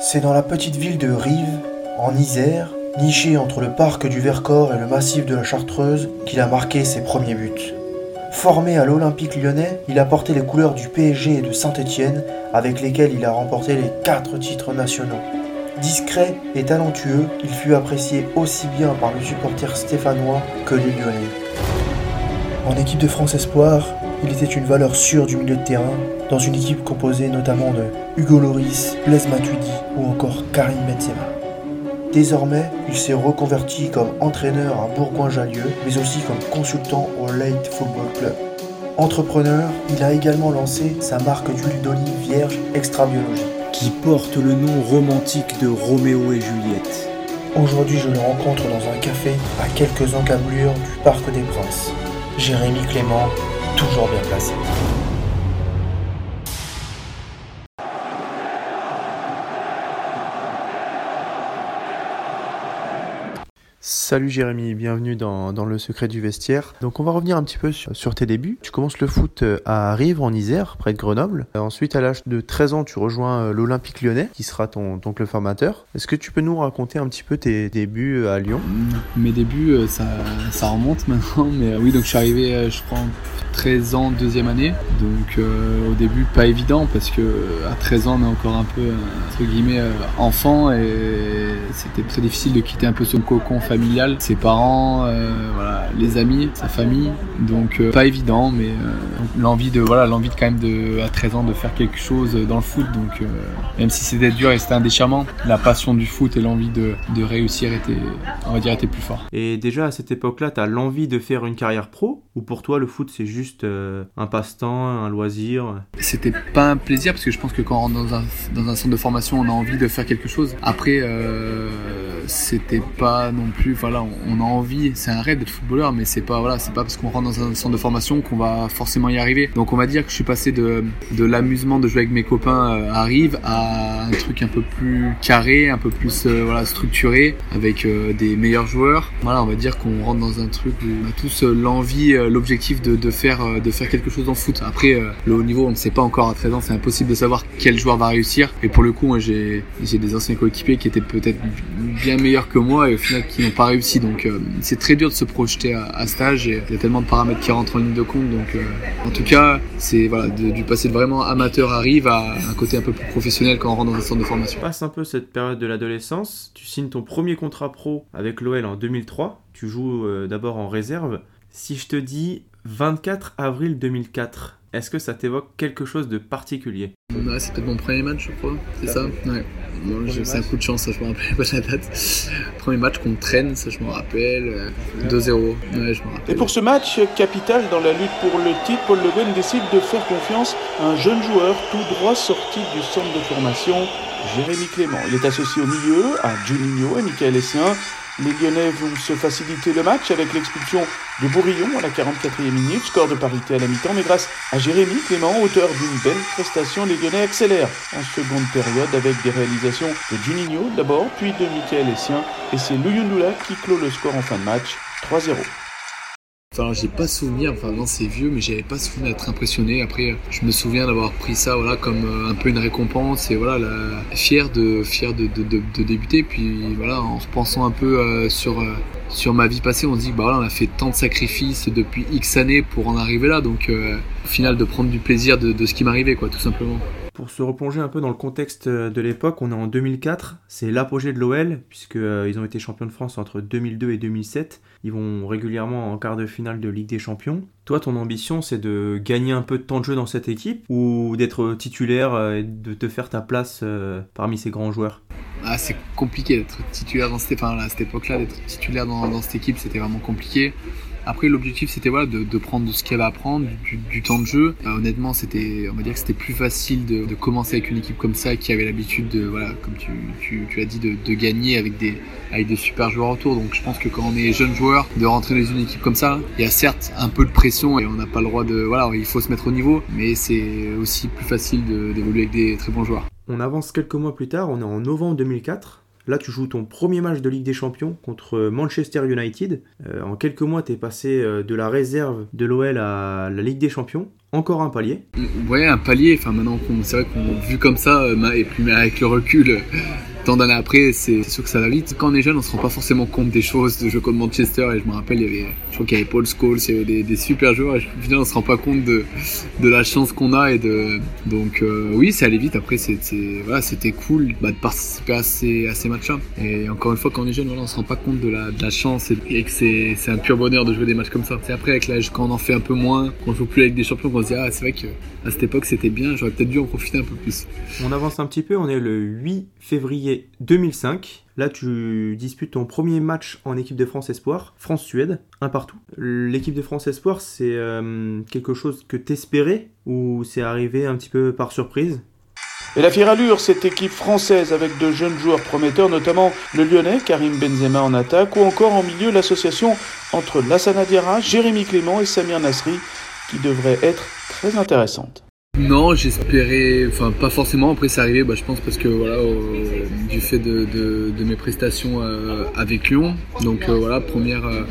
C'est dans la petite ville de Rives, en Isère, nichée entre le parc du Vercors et le massif de la Chartreuse, qu'il a marqué ses premiers buts. Formé à l'Olympique lyonnais, il a porté les couleurs du PSG et de Saint-Étienne, avec lesquels il a remporté les quatre titres nationaux. Discret et talentueux, il fut apprécié aussi bien par le supporter stéphanois que les lyonnais. En équipe de France Espoir, il était une valeur sûre du milieu de terrain, dans une équipe composée notamment de Hugo Loris, Blaise Matuidi ou encore Karim Benzema. Désormais, il s'est reconverti comme entraîneur à Bourgoin-Jallieu, mais aussi comme consultant au Late Football Club. Entrepreneur, il a également lancé sa marque d'huile d'olive vierge extra biologique, qui porte le nom romantique de Roméo et Juliette. Aujourd'hui, je le rencontre dans un café à quelques encablures du Parc des Princes. Jérémy Clément, toujours bien placé. Salut Jérémy, bienvenue dans, dans, le secret du vestiaire. Donc on va revenir un petit peu sur, tes débuts. Tu commences le foot euh, à Rives en Isère, près de Grenoble. Euh, ensuite à l'âge de 13 ans, tu rejoins euh, l'Olympique lyonnais, qui sera ton, ton, club formateur. Est-ce que tu peux nous raconter un petit peu tes débuts à Lyon? Mes débuts, ça, ça, remonte maintenant, mais oui, donc je suis arrivé, je crois, 13 ans, deuxième année. Donc au début, pas évident, parce que à 13 ans, on est encore un peu, entre guillemets, enfant, et c'était très difficile de quitter un peu son cocon familial ses parents, euh, voilà, les amis, sa famille. Donc euh, pas évident, mais euh, l'envie de voilà, l'envie de quand même de à 13 ans de faire quelque chose dans le foot. Donc même si c'était dur et c'était un déchirement, la passion du foot et l'envie de, de, réussir était, on va dire, était plus fort. Et déjà à cette époque-là, tu as l'envie de faire une carrière pro ou pour toi le foot c'est juste un passe-temps, un loisir? C'était pas un plaisir parce que je pense que quand on rentre dans un, dans un centre de formation, on a envie de faire quelque chose. Après c'était pas non plus voilà on a envie c'est un rêve d'être footballeur mais c'est pas voilà c'est pas parce qu'on rentre dans un centre de formation qu'on va forcément y arriver. Donc on va dire que je suis passé de, de l'amusement de jouer avec mes copains euh, à Rive à un truc un peu plus carré un peu plus euh, voilà structuré avec euh, des meilleurs joueurs. Voilà on va dire qu'on rentre dans un truc où on a tous l'envie l'objectif de, de, faire de faire quelque chose dans le foot. Après le haut niveau on ne sait pas encore à 13 ans c'est impossible de savoir quel joueur va réussir. Et pour le coup j'ai j'ai des anciens coéquipiers qui étaient peut-être bien meilleurs que moi et au final qui n'ont pas réussi. Donc euh, c'est très dur de se projeter à, à stage et il y a tellement de paramètres qui rentrent en ligne de compte. Donc euh, en tout cas, c'est voilà, du passé de vraiment amateur arrive à un côté un peu plus professionnel quand on rentre dans un centre de formation. Passe un peu cette période de l'adolescence. Tu signes ton premier contrat pro avec l'OL en 2003. Tu joues euh, d'abord en réserve. Si je te dis 24 avril 2004, est-ce que ça t'évoque quelque chose de particulier ouais, C'est peut-être mon premier match, je crois. C'est ça Ouais. Bon, c'est un coup de chance, ça je me rappelle pas la date. Premier match contre traîne, ça je me rappelle. 2-0. Ouais, je me rappelle. Et pour ce match capital dans la lutte pour le titre, Paul Le Guen décide de faire confiance à un jeune joueur tout droit sorti du centre de formation, Jérémy Clément. Il est associé au milieu à Juninho et Michael Essien. Les Lyonnais vont se faciliter le match avec l'expulsion de Bourillon à la 44e minute, score de parité à la mi-temps, mais grâce à Jérémy Clément, auteur d'une belle prestation, les Lyonnais accélèrent en seconde période avec des réalisations de Juninho d'abord, puis de Michael Essien, et c'est Louyundoula qui clôt le score en fin de match, 3-0. Enfin, j'ai pas souvenir, enfin non c'est vieux, mais j'avais pas souvenir d'être impressionné. Après, je me souviens d'avoir pris ça, voilà, comme euh, un peu une récompense et voilà, fier de fier de, débuter. Puis voilà, en repensant un peu euh, sur euh, sur ma vie passée, on se dit bah on a fait tant de sacrifices depuis X années pour en arriver là, donc au final de prendre du plaisir de, ce qui m'arrivait, quoi, tout simplement. Pour se replonger un peu dans le contexte de l'époque, on est en 2004, c'est l'apogée de l'OL, puisqu'ils ont été champions de France entre 2002 et 2007. Ils vont régulièrement en quart de finale de Ligue des Champions. Toi, ton ambition, c'est de gagner un peu de temps de jeu dans cette équipe ou d'être titulaire et de te faire ta place euh, parmi ces grands joueurs? Ah, C'est compliqué d'être titulaire dans cette, enfin, à cette époque-là, d'être titulaire dans cette équipe, c'était vraiment compliqué. Après, l'objectif c'était voilà de, prendre ce qu'elle va apprendre, du, du, temps de jeu. Euh, honnêtement, c'était, on va dire que c'était plus facile de, commencer avec une équipe comme ça qui avait l'habitude de, voilà, comme tu, tu, tu as dit, de, gagner avec des, avec super joueurs autour. Donc, je pense que quand on est jeune joueur, de rentrer dans une équipe comme ça, il y a certes un peu de pression et on n'a pas le droit de, voilà, il faut se mettre au niveau, mais c'est aussi plus facile d'évoluer avec des très bons joueurs. On avance quelques mois plus tard, on est en novembre 2004 Là, tu joues ton premier match de Ligue des Champions contre Manchester United. Euh, en quelques mois, tu es passé euh, de la réserve de l'OL à la Ligue des Champions. Encore un palier. Ouais, un palier. Enfin, maintenant, c'est vrai qu'on vu comme ça, euh, et puis avec le recul, tant d'années après, c'est sûr que ça va vite. Quand on est jeune, on se rend pas forcément compte des choses de jeu contre Manchester. Et je me rappelle, il y avait, je crois qu'il y avait Paul Scholes, il y avait des, super joueurs. Et au final, on se rend pas compte de, de la chance qu'on a. Et de, donc, euh, oui, ça allait vite. Après, c'était voilà, cool bah, de participer à ces, matchs-là. Et encore une fois, quand on est jeune, voilà, on se rend pas compte de la, chance et, que c'est un pur bonheur de jouer des matchs comme ça. C'est après, avec l'âge, quand on en fait un peu moins, qu'on joue plus avec des champions, se dit, ah, c'est vrai qu'à cette époque, c'était bien. J'aurais peut-être dû en profiter un peu plus. On avance un petit peu. On est le 8 février 2005. Là, tu disputes ton premier match en équipe de France Espoir, France-Suède, un partout. L'équipe de France Espoir, c'est euh, quelque chose que t'espérais ou c'est arrivé un petit peu par surprise? Et la fière allure, cette équipe française avec de jeunes joueurs prometteurs, notamment le Lyonnais Karim Benzema en attaque, ou encore en milieu l'association entre Lassana Diarra, Jérémy Clément et Samir Nasri, qui devrait être très intéressante. Non, j'espérais, enfin pas forcément. Après, c'est arrivé, bah, je pense parce que voilà, du fait de, mes prestations euh, avec Lyon. Donc euh, voilà, première euh,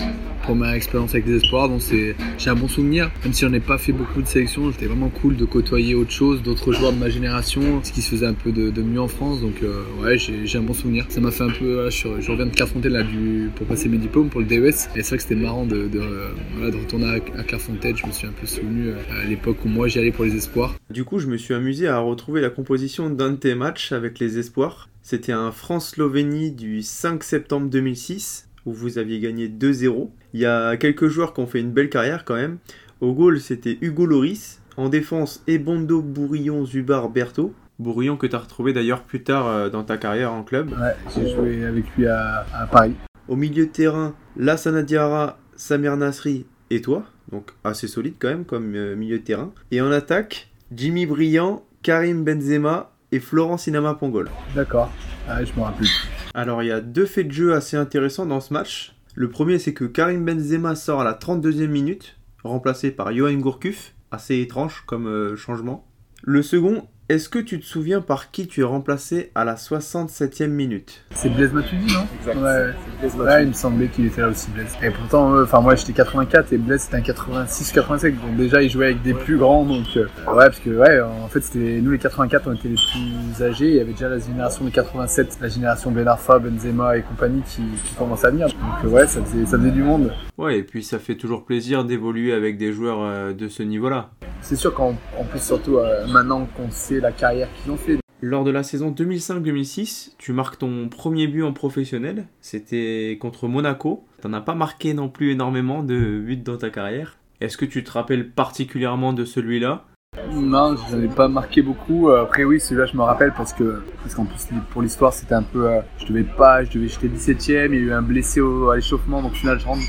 première expérience avec des espoirs, donc c'est j'ai un bon souvenir. Même si on n'est pas fait beaucoup de sélections, c'était vraiment cool de côtoyer autre chose, d'autres joueurs de ma génération, ce qui se faisait un peu de, mieux en France. Donc ouais, j'ai un bon souvenir. Ça m'a fait un peu, je, reviens de Clairefontaine là du, pour passer mes diplômes pour le DES. Et c'est vrai que c'était marrant de, de, retourner à, à Clairefontaine. Je me suis un peu souvenu à l'époque où moi j'y allais pour les espoirs. Du coup, je me suis amusé à retrouver la composition d'un de tes matchs avec les espoirs. C'était un France-Slovénie du 5 septembre 2006 où vous aviez gagné 2-0. Il y a quelques joueurs qui ont fait une belle carrière quand même. Au goal, c'était Hugo Loris. En défense, Ebondo, Bourillon, Zubar, Berthaud. Bourillon que tu as retrouvé d'ailleurs plus tard euh, dans ta carrière en club. Ouais, j'ai joué avec lui à, Paris. Au milieu de terrain, Lassana Diarra, Samir Nasri et toi. Donc assez solide quand même comme euh, milieu de terrain. Et en attaque, Jimmy Briand, Karim Benzema et Florent Sinama Pongol. D'accord, ah, je me rappelle. Alors il y a deux faits de jeu assez intéressants dans ce match. Le premier c'est que Karim Benzema sort à la 32e minute, remplacé par Johan Gourcuff, assez étrange comme euh, changement. Le second est-ce que tu te souviens par qui tu es remplacé à la 67e minute? C'est Blaise Matuidi, non? Exact. Ouais, il me semblait qu'il était là aussi, Blaise. Et pourtant, euh, enfin, moi j'étais 84 et Blaise c'était un 86-85. Donc déjà, il jouait avec des plus grands. Donc, euh, ouais, parce que, ouais, en fait, c'était nous les 84, on était les plus âgés. Il y avait déjà la génération des 87, la génération Ben Arfa, Benzema et compagnie qui, qui commençait à venir. Donc, euh, ouais, ça faisait, ça faisait du monde. Ouais, et puis ça fait toujours plaisir d'évoluer avec des joueurs de ce niveau-là. C'est sûr qu'en plus, surtout maintenant qu'on sait la carrière qu'ils ont fait. Lors de la saison 2005-2006, tu marques ton premier but en professionnel. C'était contre Monaco. T'en as pas marqué non plus énormément de buts dans ta carrière. Est-ce que tu te rappelles particulièrement de celui-là? Non, je n'en ai pas marqué beaucoup. Après oui, celui-là je me rappelle parce que parce qu'en plus pour l'histoire c'était un peu, euh, je devais pas, je devais j'étais 17ème, il y a eu un blessé au, à l'échauffement, donc au final je rentre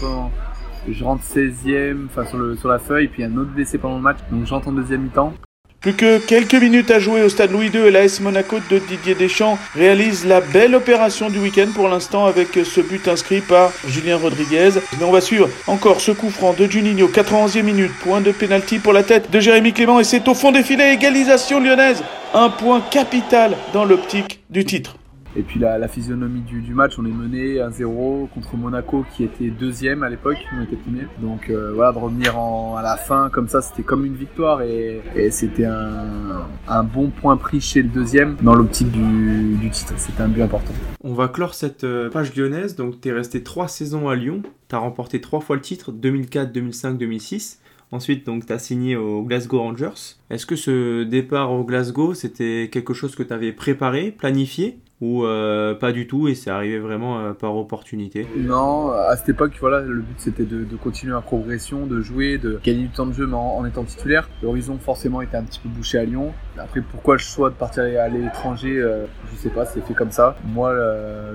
je rentre 16ème, enfin sur, le, sur la feuille, puis un autre blessé pendant le match, donc j'entre en deuxième mi-temps. Plus que quelques minutes à jouer au stade Louis II et l'AS Monaco de Didier Deschamps réalise la belle opération du week-end pour l'instant avec ce but inscrit par Julien Rodriguez. Mais on va suivre encore ce coup franc de Juninho, 91e minute, point de pénalty pour la tête de Jérémy Clément et c'est au fond des filets, égalisation lyonnaise. Un point capital dans l'optique du titre. Et puis la, physionomie du, match, on est mené 1-0 contre Monaco qui était deuxième à l'époque, on était premier. Donc euh, voilà, de revenir à la fin comme ça, c'était comme une victoire et, c'était un, bon point pris chez le deuxième dans l'optique du, titre. C'était un but important. On va clore cette euh, page lyonnaise. Donc tu es resté trois saisons à Lyon, tu as remporté trois fois le titre, 2004, 2005, 2006. Ensuite, donc, tu as signé au Glasgow Rangers. Est-ce que ce départ au Glasgow, c'était quelque chose que tu avais préparé, planifié? Ou euh, pas du tout et c'est arrivé vraiment euh, par opportunité Non, à cette époque, voilà, le but c'était de, continuer la progression, de jouer, de gagner du temps de jeu mais en, étant titulaire. L'horizon forcément était un petit peu bouché à Lyon. Après, pourquoi le choix de partir à l'étranger, euh, je sais pas, c'est fait comme ça. Moi,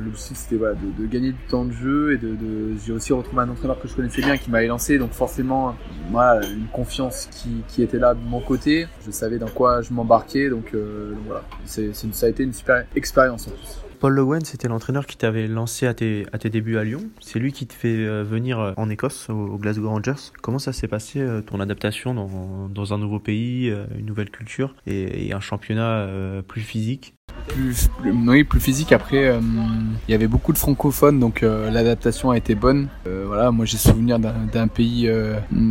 l'objectif c'était voilà, de, gagner du temps de jeu et de, j'ai aussi retrouvé un entraîneur que je connaissais bien qui m'avait lancé, donc forcément, voilà, une confiance qui, qui, était là de mon côté. Je savais dans quoi je m'embarquais, donc, voilà, c'est, ça a été une super expérience. Paul Le c'était l'entraîneur qui t'avait lancé à tes, à tes débuts à Lyon. C'est lui qui te fait euh, venir euh, en Écosse, au, Glasgow Rangers. Comment ça s'est passé, euh, ton adaptation dans, dans, un nouveau pays, une nouvelle culture et, un championnat plus physique? Plus, oui, plus physique. Après, euh, il y avait beaucoup de francophones, donc euh, l'adaptation a été bonne. Euh, voilà, moi j'ai souvenir d'un pays,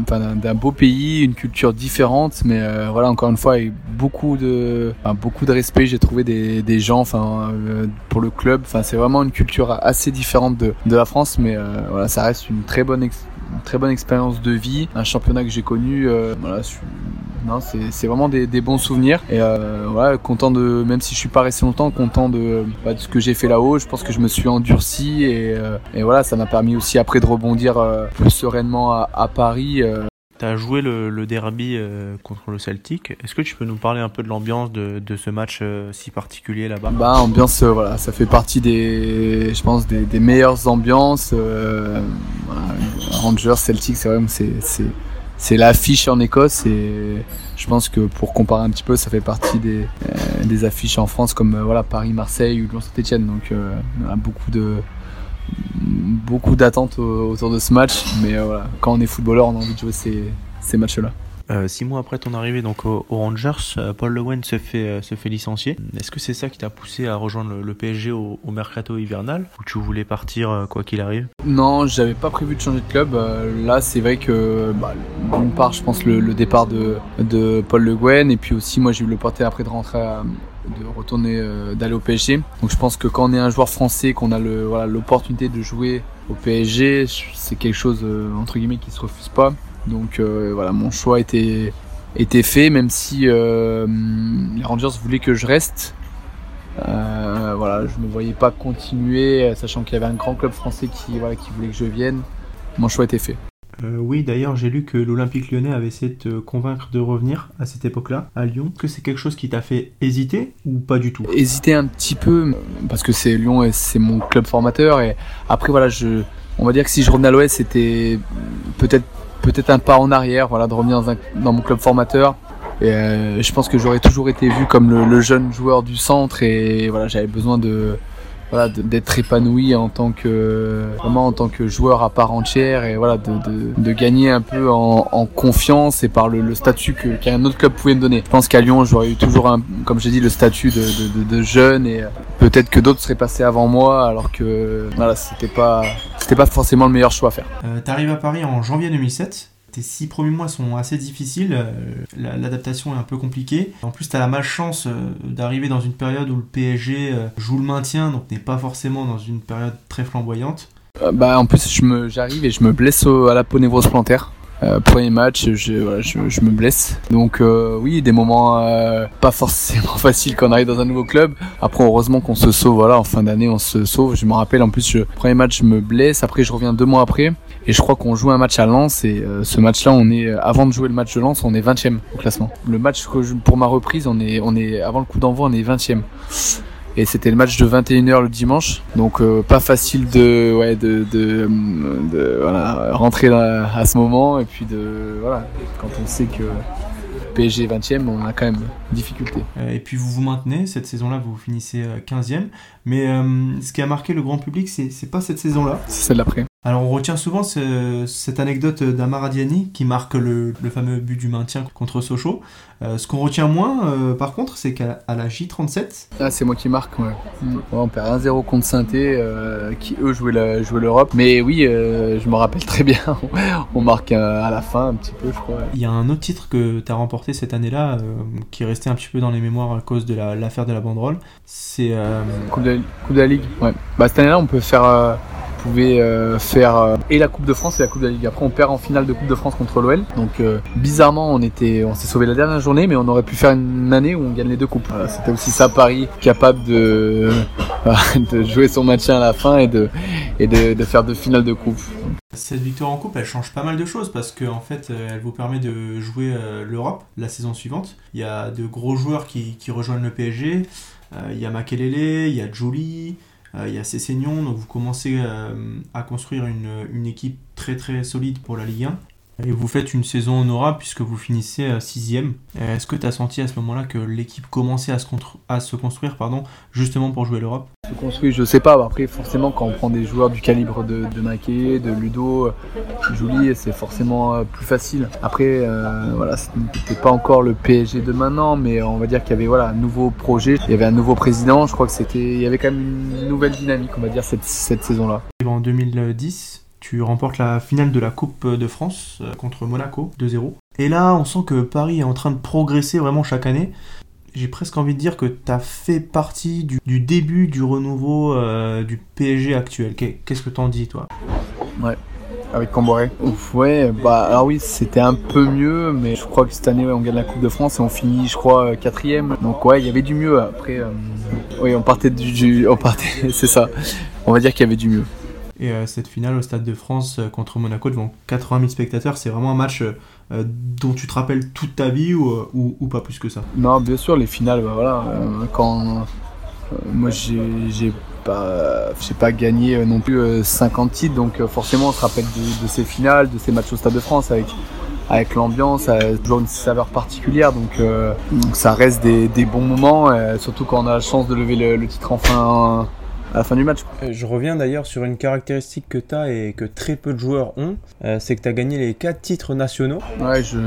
enfin d'un beau pays, une culture différente, mais voilà, encore une fois, avec beaucoup de, beaucoup de respect. J'ai trouvé des, des gens, enfin, pour le club. Enfin, c'est vraiment une culture assez différente de, de la France, mais voilà, ça reste une très bonne une très bonne expérience de vie, un championnat que j'ai connu. voilà, non, c'est vraiment des, bons souvenirs. Et euh, voilà, content de, même si je suis pas resté longtemps, content de, bah, de ce que j'ai fait là-haut. Je pense que je me suis endurci et, euh, et voilà, ça m'a permis aussi après de rebondir euh, plus sereinement à, à Paris. Tu as joué le, derby contre le Celtic. Est-ce que tu peux nous parler un peu de l'ambiance de, ce match si particulier là-bas? Bah ambiance, voilà, ça fait partie des, je pense des, meilleures ambiances. Rangers, Celtic, c'est vrai, c'est c'est l'affiche en Écosse et je pense que pour comparer un petit peu, ça fait partie des, euh, affiches en France comme euh, voilà Paris, Marseille ou Lyon-Saint-Etienne. Donc euh, on a beaucoup de beaucoup d'attentes autour de ce match, mais voilà, quand on est footballeur, on a envie de jouer ces, ces matchs-là. Euh, six mois après ton arrivée donc aux, Rangers, euh, Paul Le se fait, euh, se fait licencier. Est-ce que c'est ça qui t'a poussé à rejoindre le, PSG au, mercato hivernal ou tu voulais partir quoi qu'il arrive? Non, j'avais pas prévu de changer de club. là, c'est vrai que bah, d'une part, je pense le, le départ de, de Paul Le Guen et puis aussi moi j'ai eu l'opportunité après de rentrer de retourner d'aller au PSG. Donc je pense que quand on est un joueur français, qu'on a le voilà l'opportunité de jouer au PSG, c'est quelque chose entre guillemets qui se refuse pas. Donc euh, voilà, mon choix était, était fait, même si euh, les Rangers voulaient que je reste. Euh, voilà, je ne voyais pas continuer, sachant qu'il y avait un grand club français qui, voilà, qui voulait que je vienne. Mon choix était fait. Oui, d'ailleurs, j'ai lu que l'Olympique lyonnais avait essayé de te convaincre de revenir à cette époque-là, à Lyon. Que c'est quelque chose qui t'a fait hésiter ou pas du tout? Hésiter un petit peu, parce que c'est Lyon et c'est mon club formateur. Et après, voilà, je, on va dire que si je revenais à l'Ouest, c'était peut-être un pas en arrière, voilà, de revenir dans, mon club formateur. Et euh, je pense que j'aurais toujours été vu comme le, jeune joueur du centre et voilà, j'avais besoin de voilà d'être épanoui en tant que vraiment en tant que joueur à part entière et voilà de, de, gagner un peu en, en, confiance et par le, le statut que qu'un autre club pouvait me donner. Je pense qu'à Lyon j'aurais eu toujours un comme j'ai dit le statut de, de, jeune et peut-être que d'autres seraient passés avant moi alors que voilà c'était pas c'était pas forcément le meilleur choix à faire. Euh, T'arrives à Paris en janvier 2007 tes six premiers mois sont assez difficiles, euh, l'adaptation est un peu compliquée. En plus, tu as la malchance euh, d'arriver dans une période où le PSG euh, joue le maintien, donc n'es pas forcément dans une période très flamboyante. bah, en plus, j'arrive et je me blesse à la peau névrose plantaire. premier match, je, me blesse. Donc oui, des moments pas forcément faciles quand on arrive dans un nouveau club. Après, heureusement qu'on se sauve. Voilà, en fin d'année, on se sauve. Je me rappelle, en plus, premier match, je me blesse. Après, je reviens deux mois après. Et je crois qu'on joue un match à Lens et euh, ce match-là, on est avant de jouer le match de Lens, on est 20e au classement. Le match que pour ma reprise, on est on est avant le coup d'envoi, on est 20e. Et c'était le match de 21h le dimanche, donc euh, pas facile de ouais de de, de voilà, rentrer à ce moment et puis de voilà quand on sait que PSG 20e, on a quand même difficulté. Euh, et puis vous vous maintenez, cette saison-là vous finissez 15e, mais ce qui a marqué le grand public, c'est pas cette saison-là. C'est celle d'après. Alors on retient souvent cette anecdote d'Amar Adiani qui marque le, fameux but du maintien contre Sochaux. Euh, ce qu'on retient moins euh, par contre c'est qu'à la J37... Ah c'est moi qui marque, ouais. Mm. on perd 1-0 contre saint euh, qui eux jouaient l'Europe. Mais oui, je me rappelle très bien, on marque à la fin un petit peu je crois. Il y a un autre titre que tu as remporté cette année-là qui est resté un petit peu dans les mémoires à cause de l'affaire de la banderole. C'est... Coupe, de, la Ligue, ouais. Bah cette année-là on peut faire pouvait euh, faire euh, et la Coupe de France et la Coupe de la Ligue. Après, on perd en finale de Coupe de France contre l'OL. Donc, euh, bizarrement, on s'est sauvé la dernière journée, mais on aurait pu faire une année où on gagne les deux coupes. C'était aussi ça Paris, capable de, jouer son match à la fin et de, faire deux finales de coupe. Cette victoire en coupe, elle change pas mal de choses parce qu'en en fait, elle vous permet de jouer l'Europe la saison suivante. Il y a de gros joueurs qui, qui rejoignent le PSG. Il y a Makelele, il y a Julie, il y a Cessignon, donc vous commencez euh, à construire une, équipe très très solide pour la Ligue 1. Et vous faites une saison honorable puisque vous finissez euh, sixième. Est-ce que tu as senti à ce moment-là que l'équipe commençait à se, contre- à se construire pardon, justement pour jouer l'Europe? Se construit, je sais pas. Après, forcément, quand on prend des joueurs du calibre de, de Naké, de Ludo, euh, Julie, c'est forcément euh, plus facile. Après, euh, voilà, c'était pas encore le PSG de maintenant, mais on va dire qu'il y avait voilà un nouveau projet, il y avait un nouveau président. Je crois que c'était, il y avait quand même une nouvelle dynamique, on va dire cette, cette saison-là. En 2010, tu remportes la finale de la Coupe de France euh, contre Monaco 2-0. Et là, on sent que Paris est en train de progresser vraiment chaque année. J'ai presque envie de dire que tu as fait partie du, début du renouveau euh, du PSG actuel. Qu'est- Qu'est-ce que t'en dis, toi? Avec Camboré? Ouais, bah alors oui, c'était un peu mieux, mais je crois que cette année, ouais, on gagne la Coupe de France et on finit, je crois, euh, quatrième. Donc ouais, il y avait du mieux. Après, oui, on partait du, du- on partait, c'est ça. On va dire qu'il y avait du mieux. Et euh, cette finale au Stade de France euh, contre Monaco devant 80 000 spectateurs, c'est vraiment un match euh, dont tu te rappelles toute ta vie ou, pas plus que ça? Non, bien sûr, les finales, bah voilà, quand moi j'ai pas, pas gagné non plus euh, 50 titres, donc forcément on se rappelle de, ces finales, de ces matchs au Stade de France avec avec l'ambiance, ça a toujours une saveur particulière, donc, ça reste des, bons moments, surtout quand on a la chance de lever le, le titre enfin à la fin du match. Euh, Je reviens d'ailleurs sur une caractéristique que tu as et que très peu de joueurs ont, euh, c'est que tu as gagné les 4 titres nationaux. Ouais, je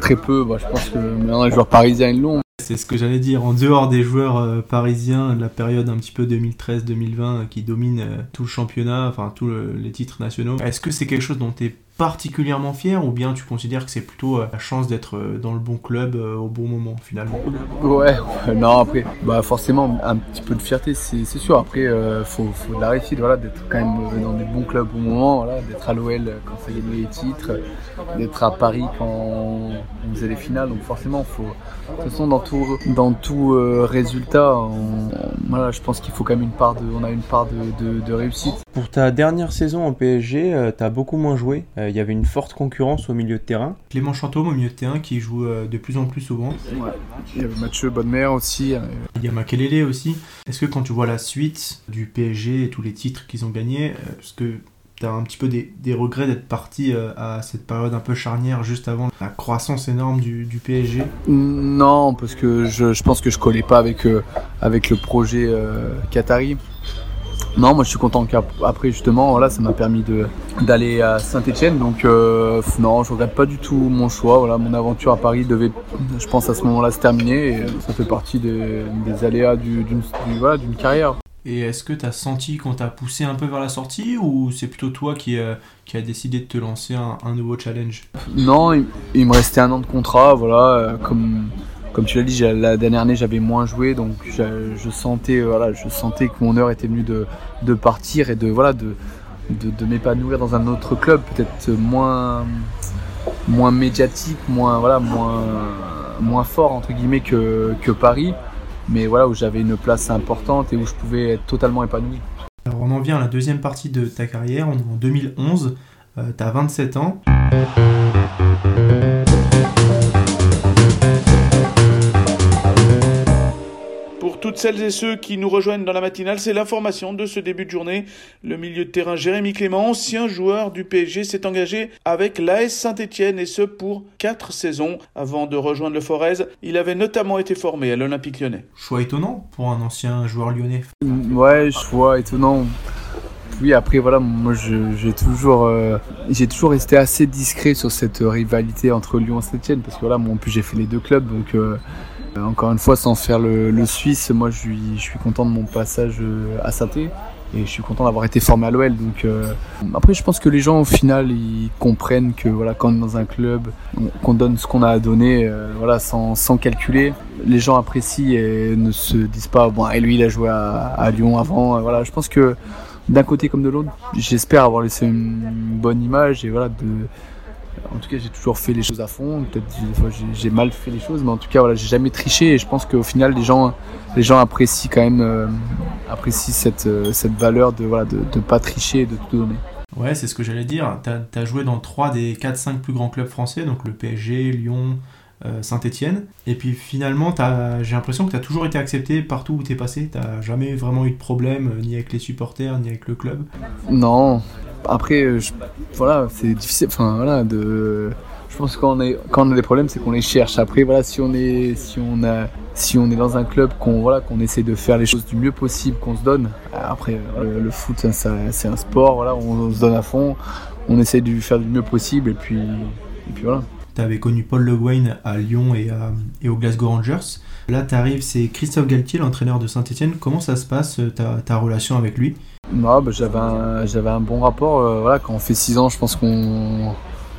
très peu, bah, je pense que maintenant les joueurs parisiens ils l'ont. C'est ce que j'allais dire, en dehors des joueurs euh, parisiens de la période un petit peu 2013-2020 euh, qui dominent euh, tout le championnat, enfin tous le- les titres nationaux, est-ce que c'est quelque chose dont tu es particulièrement fier ou bien tu considères que c'est plutôt euh, la chance d'être euh, dans le bon club euh, au bon moment finalement? Ouais, non après, bah forcément un petit peu de fierté, c'est sûr. Après, euh, faut, faut de la réussite, voilà, d'être quand même euh, dans des bons clubs au moment, voilà, d'être à l'OL quand ça gagne les titres, d'être à Paris quand on faisait les finales. Donc forcément, faut, de toute façon, dans tout, dans tout euh, résultat, on- voilà, je pense qu'il faut quand même une part de, on a une part de, de, de réussite. Pour ta dernière saison au PSG, tu as beaucoup moins joué. Euh, Il y avait une forte concurrence au milieu de terrain. Clément Chantôme au milieu de terrain qui joue euh, de plus en plus souvent. Il y avait Mathieu Bonnemère aussi. euh, Il y a Makelele aussi. Est-ce que quand tu vois la suite du PSG et tous les titres qu'ils ont gagnés, euh, est-ce que tu as un petit peu des, des regrets d'être parti euh, à cette période un peu charnière juste avant la croissance énorme du, du PSG Non, parce que je, je pense que je collais pas avec, euh, avec le projet euh, Qatari. Non, moi je suis content qu'après justement, voilà, ça m'a permis de d'aller à Saint-Etienne. Donc euh, non, je regrette pas du tout mon choix. Voilà, mon aventure à Paris devait, je pense à ce moment-là, se terminer. Et ça fait partie des, des aléas du- d'une du- voilà, d'une carrière. Et est-ce que tu as senti qu'on t'a poussé un peu vers la sortie ou c'est plutôt toi qui, euh, qui a décidé de te lancer un, un nouveau challenge? Non, il, il me restait un an de contrat, voilà, euh, comme comme tu l'as dit, la dernière année j'avais moins joué, donc je, sentais, euh, voilà, je sentais que mon heure était venue de, partir et de voilà de, de, m'épanouir dans un autre club, peut-être moins moins médiatique, moins voilà, moins moins fort entre guillemets que, que Paris, mais voilà où j'avais une place importante et où je pouvais être totalement épanoui. Alors on en vient à la deuxième partie de ta carrière, on est en 2011, tu as 27 ans. Toutes celles et ceux qui nous rejoignent dans la matinale, c'est l'information de ce début de journée. Le milieu de terrain Jérémy Clément, ancien joueur du PSG, s'est engagé avec l'AS Saint-Etienne et ce pour 4 saisons. Avant de rejoindre le Forez, il avait notamment été formé à l'Olympique lyonnais. Choix étonnant pour un ancien joueur lyonnais. Ouais, je vois étonnant. Oui, après voilà, moi j'ai toujours, euh, j'ai toujours resté assez discret sur cette rivalité entre Lyon et Saint-Etienne parce que voilà, moi en plus j'ai fait les deux clubs, donc euh, encore une fois sans faire le, Suisse, moi je suis, content de mon passage euh, à saint et je suis content d'avoir été formé à l'OL. Donc euh, après, je pense que les gens au final ils comprennent que voilà, quand on est dans un club, on- qu'on donne ce qu'on a à donner, euh, voilà, sans, sans calculer. Les gens apprécient et ne se disent pas bon, et lui il a joué à, à Lyon avant. Voilà, je pense que d'un côté comme de l'autre, j'espère avoir laissé une bonne image et voilà de. En tout cas, j'ai toujours fait les choses à fond. Peut-être des fois j'ai- mal fait les choses, mais en tout cas voilà, j'ai jamais triché et je pense qu'au final les gens, les gens apprécient quand même, euh, apprécient cette euh, cette valeur de voilà de, de pas tricher et de tout donner. Ouais, c'est ce que j'allais dire. Tu as, joué dans 3 des 4-5 plus grands clubs français, donc le PSG, Lyon, euh, Saint-Etienne. Et puis finalement, j'ai l'impression que tu as toujours été accepté partout où tu es passé. Tu jamais vraiment eu de problème, euh, ni avec les supporters, ni avec le club. Non, après, je- voilà, c'est difficile. Enfin, voilà, de. Je pense que quand on, quand on a des problèmes, c'est qu'on les cherche. Après, voilà, si on est, si on a, si on est dans un club, qu'on voilà, qu'on essaie de faire les choses du mieux possible, qu'on se donne. Après, le, le foot, c'est un sport. Voilà, on, se donne à fond. On essaie de faire du mieux possible et puis, et puis voilà. Tu avais connu Paul Le Guen à Lyon et, à- au Glasgow Rangers. Là, tu arrives, c'est Christophe Galtier, l'entraîneur de Saint-Etienne. Comment ça se passe, euh, ta relation avec lui? Non, bah, j'avais un, j'avais un bon rapport. euh, voilà, quand on fait 6 ans, je pense qu'on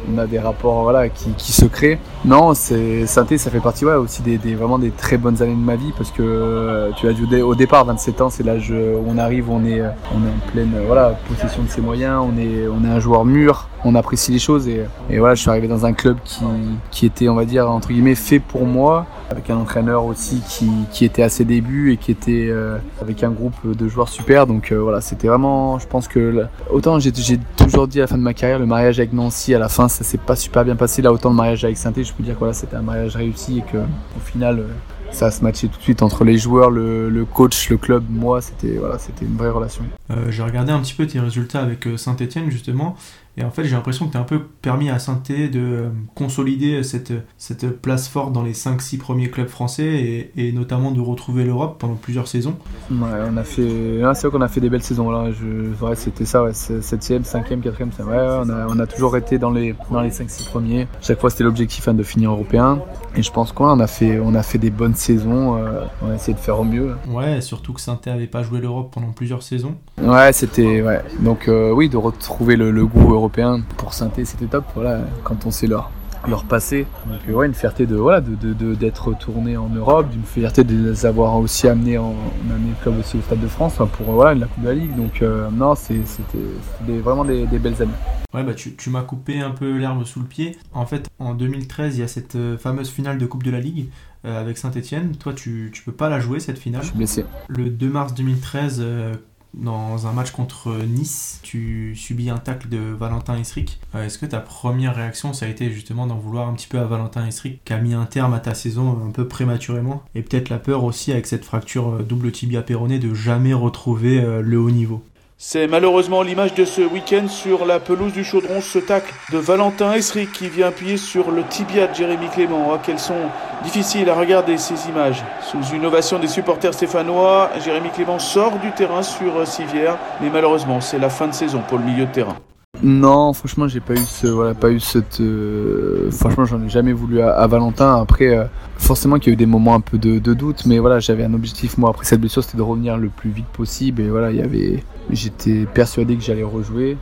on a des rapports voilà, qui, qui se créent. Non, c'est Sainté, ça fait partie ouais, aussi des, des- vraiment des très bonnes années de ma vie parce que euh, tu as dit au, dé- au départ, 27 ans, c'est l'âge où on arrive, on est, on est en pleine euh, voilà, possession de ses moyens, on est, on est un joueur mûr, on apprécie les choses et, voilà, je suis arrivé dans un club qui, qui était, on va dire, entre guillemets, fait pour moi avec un entraîneur aussi qui, qui était à ses débuts et qui était euh, avec un groupe de joueurs super. Donc euh, voilà, c'était vraiment, je pense que autant j'ai toujours dit à la fin de ma carrière, le mariage avec Nancy à la fin, ça s'est pas super bien passé. Là, autant le mariage avec saint je peux dire que voilà, c'était un mariage réussi et que au final, euh, ça se matchait tout de suite entre les joueurs, le, coach, le club, moi, c'était voilà, une vraie relation. Euh, J'ai regardé un petit peu tes résultats avec Saint-Etienne, justement. Et en fait, j'ai l'impression que tu as un peu permis à saint de euh, consolider cette, cette place forte dans les 5-6 premiers clubs français et, et notamment de retrouver l'Europe pendant plusieurs saisons. Ouais, on a fait, ouais, c'est vrai qu'on a fait des belles saisons là. Je, ouais, c'était ça, ouais, 7ème, 5ème, 4ème, ouais, ouais, on, a, on a toujours été dans les, dans les 5-6 premiers. Chaque fois, c'était l'objectif hein, de finir européen. Et je pense qu'on a fait, on a fait des bonnes saisons. euh, on a essayé de faire au mieux. Ouais, surtout que saint avait pas joué l'Europe pendant plusieurs saisons. Ouais, c'était, ouais. Donc euh, oui, de retrouver le, le goût européen pour Sainté, c'était top. Voilà, quand on sait leur leur passé. Donc euh, ouais, une fierté de voilà de de- de- d'être retourné en Europe, d'une fierté de les avoir aussi amenés en on a amené le club aussi au Stade de France pour voilà la Coupe de la Ligue. Donc euh, non, c'est- c'était c'était des- vraiment des, des belles années. Ouais, bah tu, tu m'as coupé un peu l'herbe sous le pied. En fait, en 2013, il y a cette euh, fameuse finale de Coupe de la Ligue euh, avec Saint-Etienne. Toi, tu, tu peux pas la jouer cette finale. Je suis blessé. Le 2 mars 2013, euh, dans un match contre Nice, tu subis un tacle de Valentin Esric. Euh, Est-ce que ta première réaction, ça a été justement d'en vouloir un petit peu à Valentin Esric, qui a mis un terme à ta saison un peu prématurément Et peut-être la peur aussi avec cette fracture euh, double tibia péroné de jamais retrouver euh, le haut niveau? C'est malheureusement l'image de ce week-end sur la pelouse du Chaudron, ce tacle de Valentin Esric qui vient appuyer sur le tibia de Jérémy Clément. Ah, qu'elles sont difficiles à regarder ces images. Sous une ovation des supporters stéphanois, Jérémy Clément sort du terrain sur Civière, mais malheureusement c'est la fin de saison pour le milieu de terrain. Non, franchement, j'ai pas eu ce, voilà, pas eu cette. euh, franchement, j'en ai jamais voulu à, à Valentin. Après, euh, forcément qu'il y a eu des moments un peu de, de doute, mais voilà, j'avais un objectif moi après cette blessure, c'était de revenir le plus vite possible. Et voilà, il y avait, j'étais persuadé que j'allais rejouer.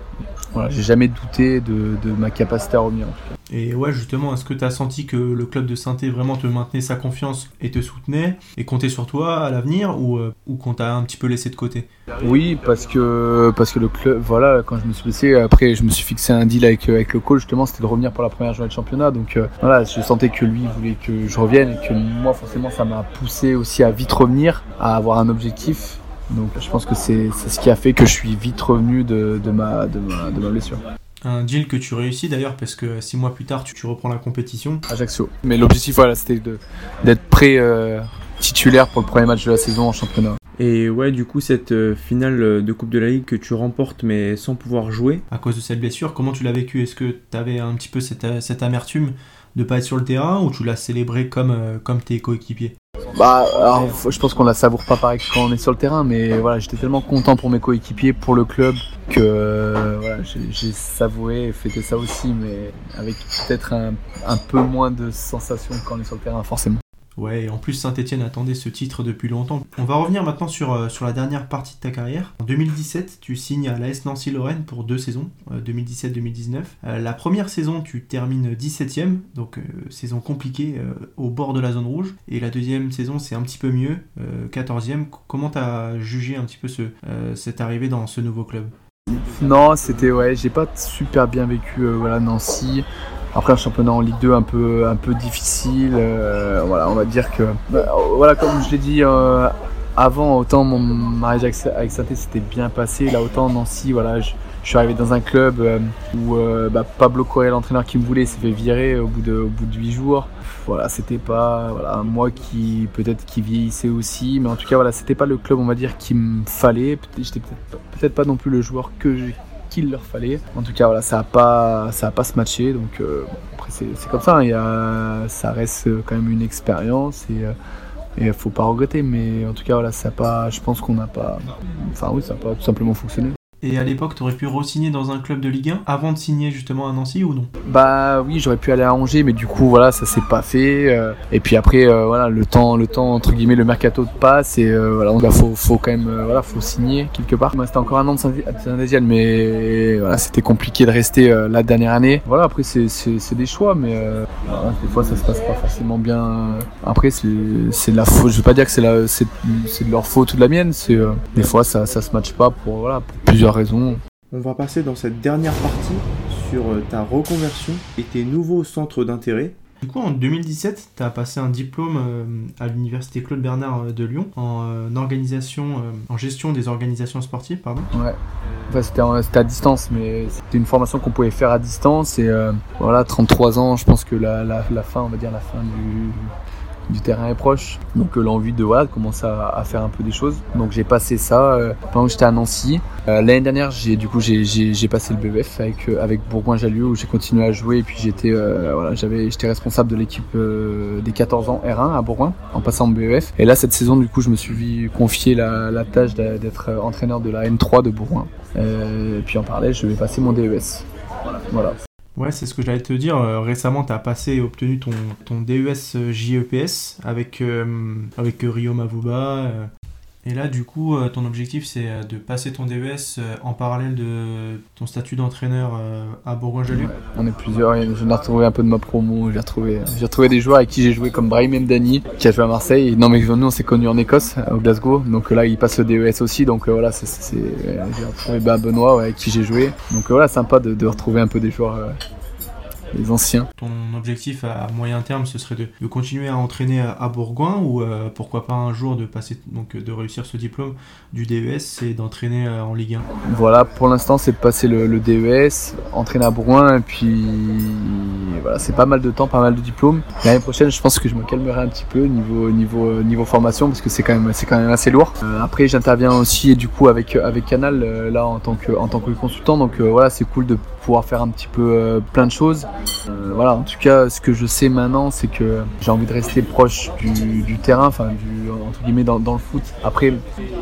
Voilà, j'ai jamais douté de, de ma capacité à revenir. en tout cas. Et ouais, justement, est-ce que tu as senti que le club de saint vraiment te maintenait sa confiance et te soutenait et comptait sur toi à l'avenir ou, euh, ou qu'on t'a un petit peu laissé de côté? Oui, parce que parce que le club, voilà, quand je me suis blessé, après, je me suis fixé un deal avec avec le coach. Justement, c'était de revenir pour la première journée de championnat. Donc euh, voilà, je sentais que lui voulait que je revienne et que moi, forcément, ça m'a poussé aussi à vite revenir, à avoir un objectif. Donc je pense que c'est c'est ce qui a fait que je suis vite revenu de, de ma de ma de ma blessure. Un deal que tu réussis d'ailleurs parce que six mois plus tard tu, tu reprends la compétition. Ajaccio. Mais l'objectif, voilà, c'était de d'être prêt euh, titulaire pour le premier match de la saison en championnat. Et ouais, du coup, cette euh, finale de Coupe de la Ligue que tu remportes mais sans pouvoir jouer à cause de cette blessure, comment tu l'as vécu? Est-ce que tu avais un petit peu cette, euh, cette amertume de pas être sur le terrain ou tu l'as célébré comme, euh, comme tes coéquipiers? Bah, alors, je pense qu'on la savoure pas pareil quand on est sur le terrain, mais voilà, j'étais tellement content pour mes coéquipiers, pour le club, que euh, voilà, j'ai savouré et fêté ça aussi, mais avec peut-être un, un peu moins de sensations que quand on est sur le terrain, forcément. Ouais, et en plus Saint-Etienne attendait ce titre depuis longtemps. On va revenir maintenant sur, euh, sur la dernière partie de ta carrière. En 2017, tu signes à l'AS Nancy-Lorraine pour deux saisons, euh, 2017-2019. Euh, la première saison, tu termines 17ème, donc euh, saison compliquée euh, au bord de la zone rouge. Et la deuxième saison, c'est un petit peu mieux, euh, 14ème. Comment tu as jugé un petit peu ce, euh, cette arrivée dans ce nouveau club? Non, c'était ouais, j'ai pas super bien vécu euh, voilà Nancy. Après un championnat en Ligue 2 un peu difficile. euh, voilà, on va dire que bah, voilà comme je l'ai dit euh, avant, autant mon mariage avec, Saint-Étienne s'était bien passé. Là autant Nancy, voilà, je, suis arrivé dans un club euh, où bah, Pablo Correa, l'entraîneur qui me voulait, s'est fait virer au bout de au huit jours. Voilà, c'était pas moi qui peut-être qui vieillissais aussi, mais en tout cas voilà, c'était pas le club on va dire qu'il me fallait. J'étais peut-être peut-être pas non plus le joueur que j'ai leur fallait. En tout cas, voilà, ça a pas, ça a pas se matché. Donc après, c'est comme ça. Hein. Il a, ça reste quand même une expérience et et faut pas regretter mais en tout cas voilà ça pas je pense qu'on n'a pas enfin oui ça n'a pas tout simplement fonctionné et à l'époque, tu aurais pu re-signer dans un club de Ligue 1 avant de signer justement à Nancy ou non? Bah oui, j'aurais pu aller à Angers, mais du coup voilà, ça s'est pas fait. Euh. et puis après, euh, voilà, le temps, le temps entre guillemets, le mercato de passe et euh, voilà, donc faut, faut quand même, voilà, faut signer quelque part. Moi, c'était encore un an de Saint-Étienne, mais voilà, c'était compliqué de rester la dernière année. Voilà, après c'est, c'est, des choix, mais des fois ça se passe pas forcément bien. Après, c'est, c'est de la faute. Je veux pas dire que c'est la, c'est, de leur faute ou de la mienne. C'est des fois ça, ça se matche pas pour voilà, pour plusieurs raison. On va passer dans cette dernière partie sur euh, ta reconversion et tes nouveaux centres d'intérêt. Du coup, en 2017, tu as passé un diplôme euh, à l'université Claude Bernard euh, de Lyon en organisation, en gestion des organisations sportives, pardon. Ouais. Enfin, c'était à distance, mais c'était une formation qu'on pouvait faire à distance. Et voilà, 33 ans, je pense que la, la, fin, on va dire la fin du, du terrain est proche. Donc euh, l'envie de voilà, commencer à, faire un peu des choses. Donc j'ai passé ça euh, pendant que j'étais à Nancy. Euh, l'année dernière, j'ai du coup j'ai passé le BEF avec avec Bourgoin-Jallieu où j'ai continué à jouer et puis j'étais voilà, j'avais j'étais responsable de l'équipe des 14 ans R1 à Bourgoin en passant au BEF. Et là cette saison du coup, je me suis confié la, la tâche d'être entraîneur de la N3 de Bourgoin. et puis en parallèle, je vais passer mon DES. Voilà. Ouais, c'est ce que j'allais te dire. Euh, récemment, tu as passé et obtenu ton, ton DES euh, JEPS avec, euh, avec Rio Mavuba. Et là, du coup, ton objectif, c'est de passer ton DES en parallèle de ton statut d'entraîneur à Bourgoin-Jallieu On est plusieurs. J'ai retrouvé un peu de ma promo. J'ai retrouvé, j'ai retrouvé des joueurs avec qui j'ai joué, comme Brahim Mdani, qui a joué à Marseille. Non, mais nous, on s'est connus en Écosse, au Glasgow. Donc là, il passe le DES aussi. Donc voilà, c'est, j'ai retrouvé Benoît, avec qui j'ai joué. Donc voilà, sympa de retrouver un peu des joueurs les anciens. Ton objectif à moyen terme, ce serait de, continuer à entraîner à, Bourgoin ou euh, pourquoi pas un jour de passer, donc de réussir ce diplôme du DES et d'entraîner euh, en Ligue 1 Voilà, pour l'instant, c'est de passer le, DES, entraîner à Bourgoin et puis voilà, c'est pas mal de temps, pas mal de diplômes. L'année prochaine, je pense que je me calmerai un petit peu niveau niveau niveau formation parce que c'est quand même c'est quand même assez lourd. Euh, après, j'interviens aussi du coup avec avec Canal là en tant que en tant que consultant, donc voilà, c'est cool de pouvoir faire un petit peu plein de choses. Euh, voilà, en tout cas, ce que je sais maintenant, c'est que j'ai envie de rester proche du, terrain, enfin, du, entre guillemets, dans, le foot. Après,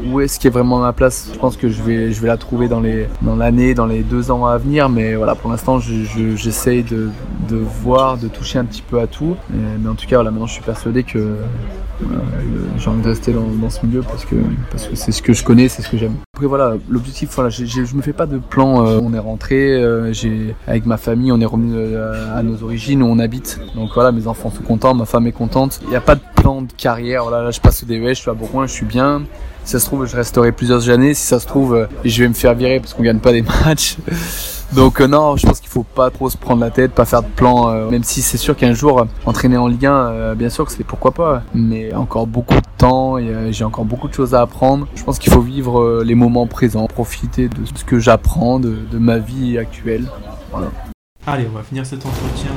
où est-ce qui est vraiment ma place? Je pense que je vais, je vais la trouver dans les, dans l'année, dans les deux ans à venir. Mais voilà, pour l'instant, j'essaye de, de, voir, de toucher un petit peu à tout. Mais, en tout cas, voilà, maintenant, je suis persuadé que j'ai envie de rester dans, ce milieu parce que parce que c'est ce que je connais, c'est ce que j'aime. Après voilà, l'objectif, voilà, je me fais pas de plan. Euh, on est rentré, euh, j'ai avec ma famille, on est revenu euh, à nos origines où on habite. Donc voilà, mes enfants sont contents, ma femme est contente. Il n'y a pas de plan de carrière. Voilà, là je passe au DES, je suis à Bourgoin, je suis bien. Si ça se trouve, je resterai plusieurs années. Si ça se trouve, je vais me faire virer parce qu'on gagne pas des matchs. Donc euh, non, je pense qu'il faut pas trop se prendre la tête, pas faire de plan, euh, même si c'est sûr qu'un jour euh, entraîner en Ligue 1, bien sûr que c'est pourquoi pas, mais encore beaucoup de temps et j'ai encore beaucoup de choses à apprendre. Je pense qu'il faut vivre les moments présents, profiter de ce que j'apprends, de, de, ma vie actuelle. Voilà. Allez, on va finir cet entretien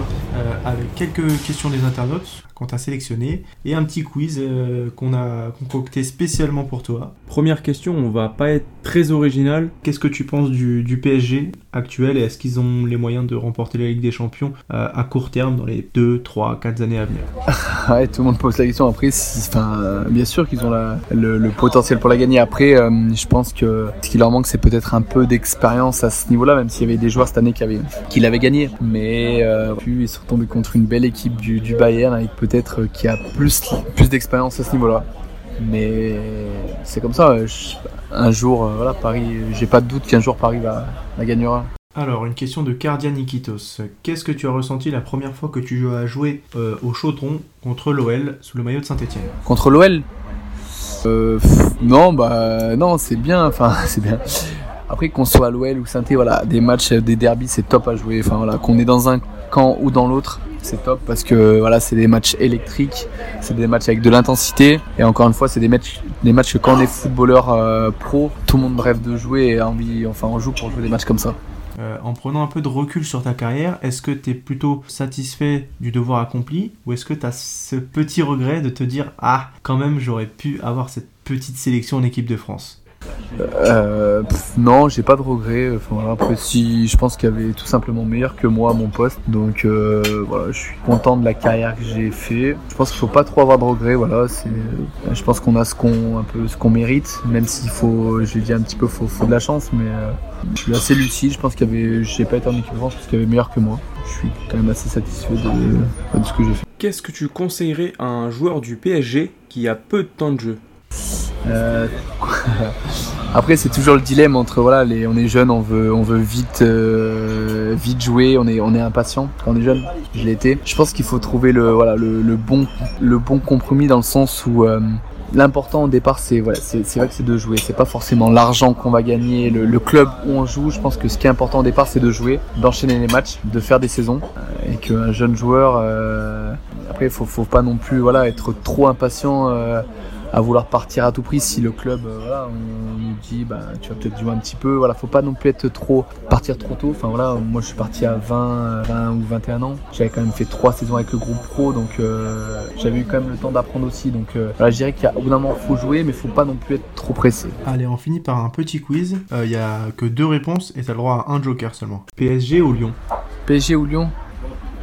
avec quelques questions des internautes qu'on t'a sélectionné et un petit quiz euh, qu'on a concocté spécialement pour toi. Première question, on va pas être très original. Qu'est-ce que tu penses du, PSG actuel et est-ce qu'ils ont les moyens de remporter la Ligue des Champions euh, à court terme dans les 2, 3, 4 années à venir? Ouais, tout le monde pose la question. Après, bien sûr qu'ils ont le, potentiel pour la gagner. Après, euh, je pense que ce qui leur manque, c'est peut-être un peu d'expérience à ce niveau-là, même s'il y avait des joueurs cette année qui, qui l'avaient gagné. Mais puis ils sont tombés contre une belle équipe du, du Bayern avec peut peut-être qui a plus, plus d'expérience à ce niveau-là. Mais c'est comme ça. un jour, euh, voilà, Paris, j'ai pas de doute qu'un jour Paris va, la gagnera. Alors, une question de Cardia Nikitos. Qu'est-ce que tu as ressenti la première fois que tu as joué euh, au Chaudron contre l'OL sous le maillot de Saint-Etienne Contre l'OL euh, Non, bah non, c'est bien. Enfin, c'est bien. Après qu'on soit à l'OL ou saint voilà, des matchs, des derbies, c'est top à jouer. Enfin voilà, qu'on est dans un camp ou dans l'autre, c'est top parce que voilà, c'est des matchs électriques, c'est des matchs avec de l'intensité et encore une fois, c'est des matchs, des matchs que quand on est footballeur euh, pro, tout le monde rêve de jouer et a envie, enfin, on joue pour jouer des matchs comme ça. Euh, en prenant un peu de recul sur ta carrière, est-ce que tu es plutôt satisfait du devoir accompli ou est-ce que tu as ce petit regret de te dire ah quand même j'aurais pu avoir cette petite sélection en équipe de France? Euh, non, j'ai pas de regrets. Voilà, après, si je pense qu'il y avait tout simplement meilleur que moi à mon poste, donc euh, voilà, je suis content de la carrière que j'ai fait. Je pense qu'il faut pas trop avoir de regrets. Voilà, c'est, je pense qu'on a ce qu'on un peu ce qu'on mérite, même s'il faut, je l'ai dit un petit peu, faut, de la chance, mais euh, je suis assez lucide. Je pense qu'il y avait, j'ai pas été en équipe France parce qu'il y avait meilleur que moi. Je suis quand même assez satisfait de, ce que j'ai fait. Qu'est-ce que tu conseillerais à un joueur du PSG qui a peu de temps de jeu? Euh, Après, c'est toujours le dilemme entre voilà, les, on est jeune, on veut, on veut vite, euh, vite jouer, on est, on est impatient quand on est jeune. Je l'ai été. Je pense qu'il faut trouver le, voilà, le, le bon, le bon compromis dans le sens où euh, l'important au départ, c'est voilà, c'est vrai que c'est de jouer. C'est pas forcément l'argent qu'on va gagner, le, club où on joue. Je pense que ce qui est important au départ, c'est de jouer, d'enchaîner les matchs, de faire des saisons, euh, et qu'un jeune joueur, euh, après, faut, faut pas non plus voilà, être trop impatient. Euh, à vouloir partir à tout prix si le club euh, voilà on nous dit bah tu vas peut-être jouer un petit peu. Voilà faut pas non plus être trop partir trop tôt. Enfin voilà moi je suis parti à 20 20 ou 21 ans. J'avais quand même fait trois saisons avec le groupe pro donc euh, j'avais eu quand même le temps d'apprendre aussi. Donc euh, voilà je dirais qu'au bout d'un moment faut jouer mais faut pas non plus être trop pressé. Allez, on finit par un petit quiz. Il y a que deux réponses et t'as le droit à un joker seulement. PSG ou Lyon? PSG ou Lyon?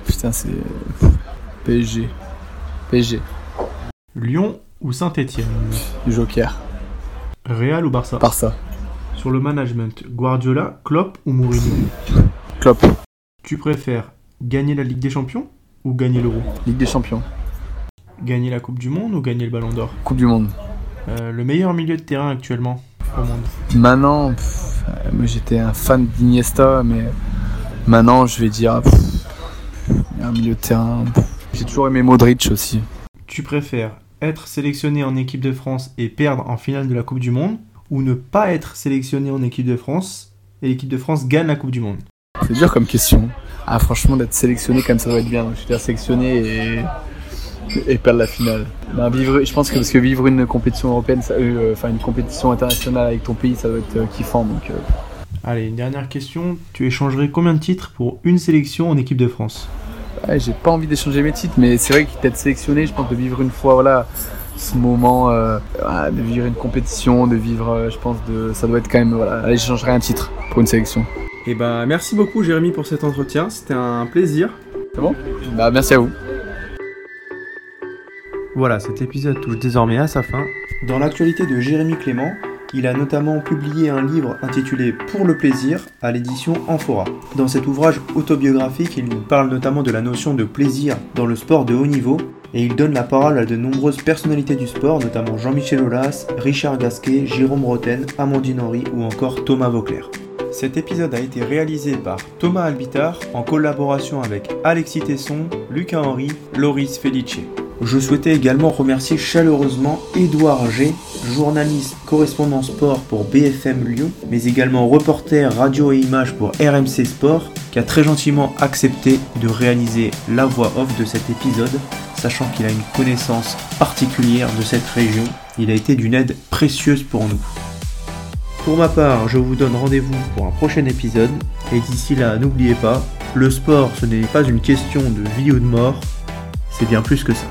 Putain c'est PSG PSG Lyon ou Saint-Etienne Joker. Real ou Barça par ça Sur le management, Guardiola, Klopp ou Mourinho Klopp. Tu préfères gagner la Ligue des Champions ou gagner l'Euro Ligue des Champions. Gagner la Coupe du Monde ou gagner le Ballon d'Or Coupe du Monde. Euh, Le meilleur milieu de terrain actuellement au monde. Maintenant, pff, moi j'étais un fan d'Iniesta, mais maintenant je vais dire pff, un milieu de terrain. J'ai toujours aimé Modric aussi. Tu préfères être sélectionné en équipe de France et perdre en finale de la Coupe du Monde ou ne pas être sélectionné en équipe de France et l'équipe de France gagne la Coupe du Monde C'est dur comme question. Ah franchement d'être sélectionné comme ça doit être bien. Je suis sélectionné et, et perdre la finale. Ben, vivre, je pense que parce que vivre une compétition européenne, ça- euh, enfin une compétition internationale avec ton pays, ça doit être euh, kiffant. Donc euh, Allez, une dernière question. Tu échangerais combien de titres pour une sélection en équipe de France? Ouais, j'ai pas envie d'échanger mes titres, mais c'est vrai que d'être sélectionné, je pense de vivre une fois, voilà, ce moment, euh, voilà, de vivre une compétition, de vivre, euh, je pense, de, ça doit être quand même, voilà, allez, j'échangerai un titre pour une sélection. Et ben merci beaucoup Jérémy pour cet entretien, c'était un plaisir. C'est bon? Bah, merci à vous. Voilà, cet épisode touche désormais à sa fin. Dans l'actualité de Jérémy Clément, il a notamment publié un livre intitulé Pour le plaisir à l'édition Amphora. Dans cet ouvrage autobiographique, il nous parle notamment de la notion de plaisir dans le sport de haut niveau et il donne la parole à de nombreuses personnalités du sport, notamment Jean-Michel Aulas, Richard Gasquet, Jérôme Roten, Amandine Henry ou encore Thomas Vauclair. Cet épisode a été réalisé par Thomas Albitar en collaboration avec Alexis Tesson, Lucas Henry, Loris Felice. Je souhaitais également remercier chaleureusement Édouard G, journaliste correspondant sport pour BFM Lyon, mais également reporter radio et images pour RMC Sport, qui a très gentiment accepté de réaliser la voix off de cet épisode, sachant qu'il a une connaissance particulière de cette région. Il a été d'une aide précieuse pour nous. Pour ma part, je vous donne rendez-vous pour un prochain épisode, et d'ici là, n'oubliez pas, le sport ce n'est pas une question de vie ou de mort, c'est bien plus que ça.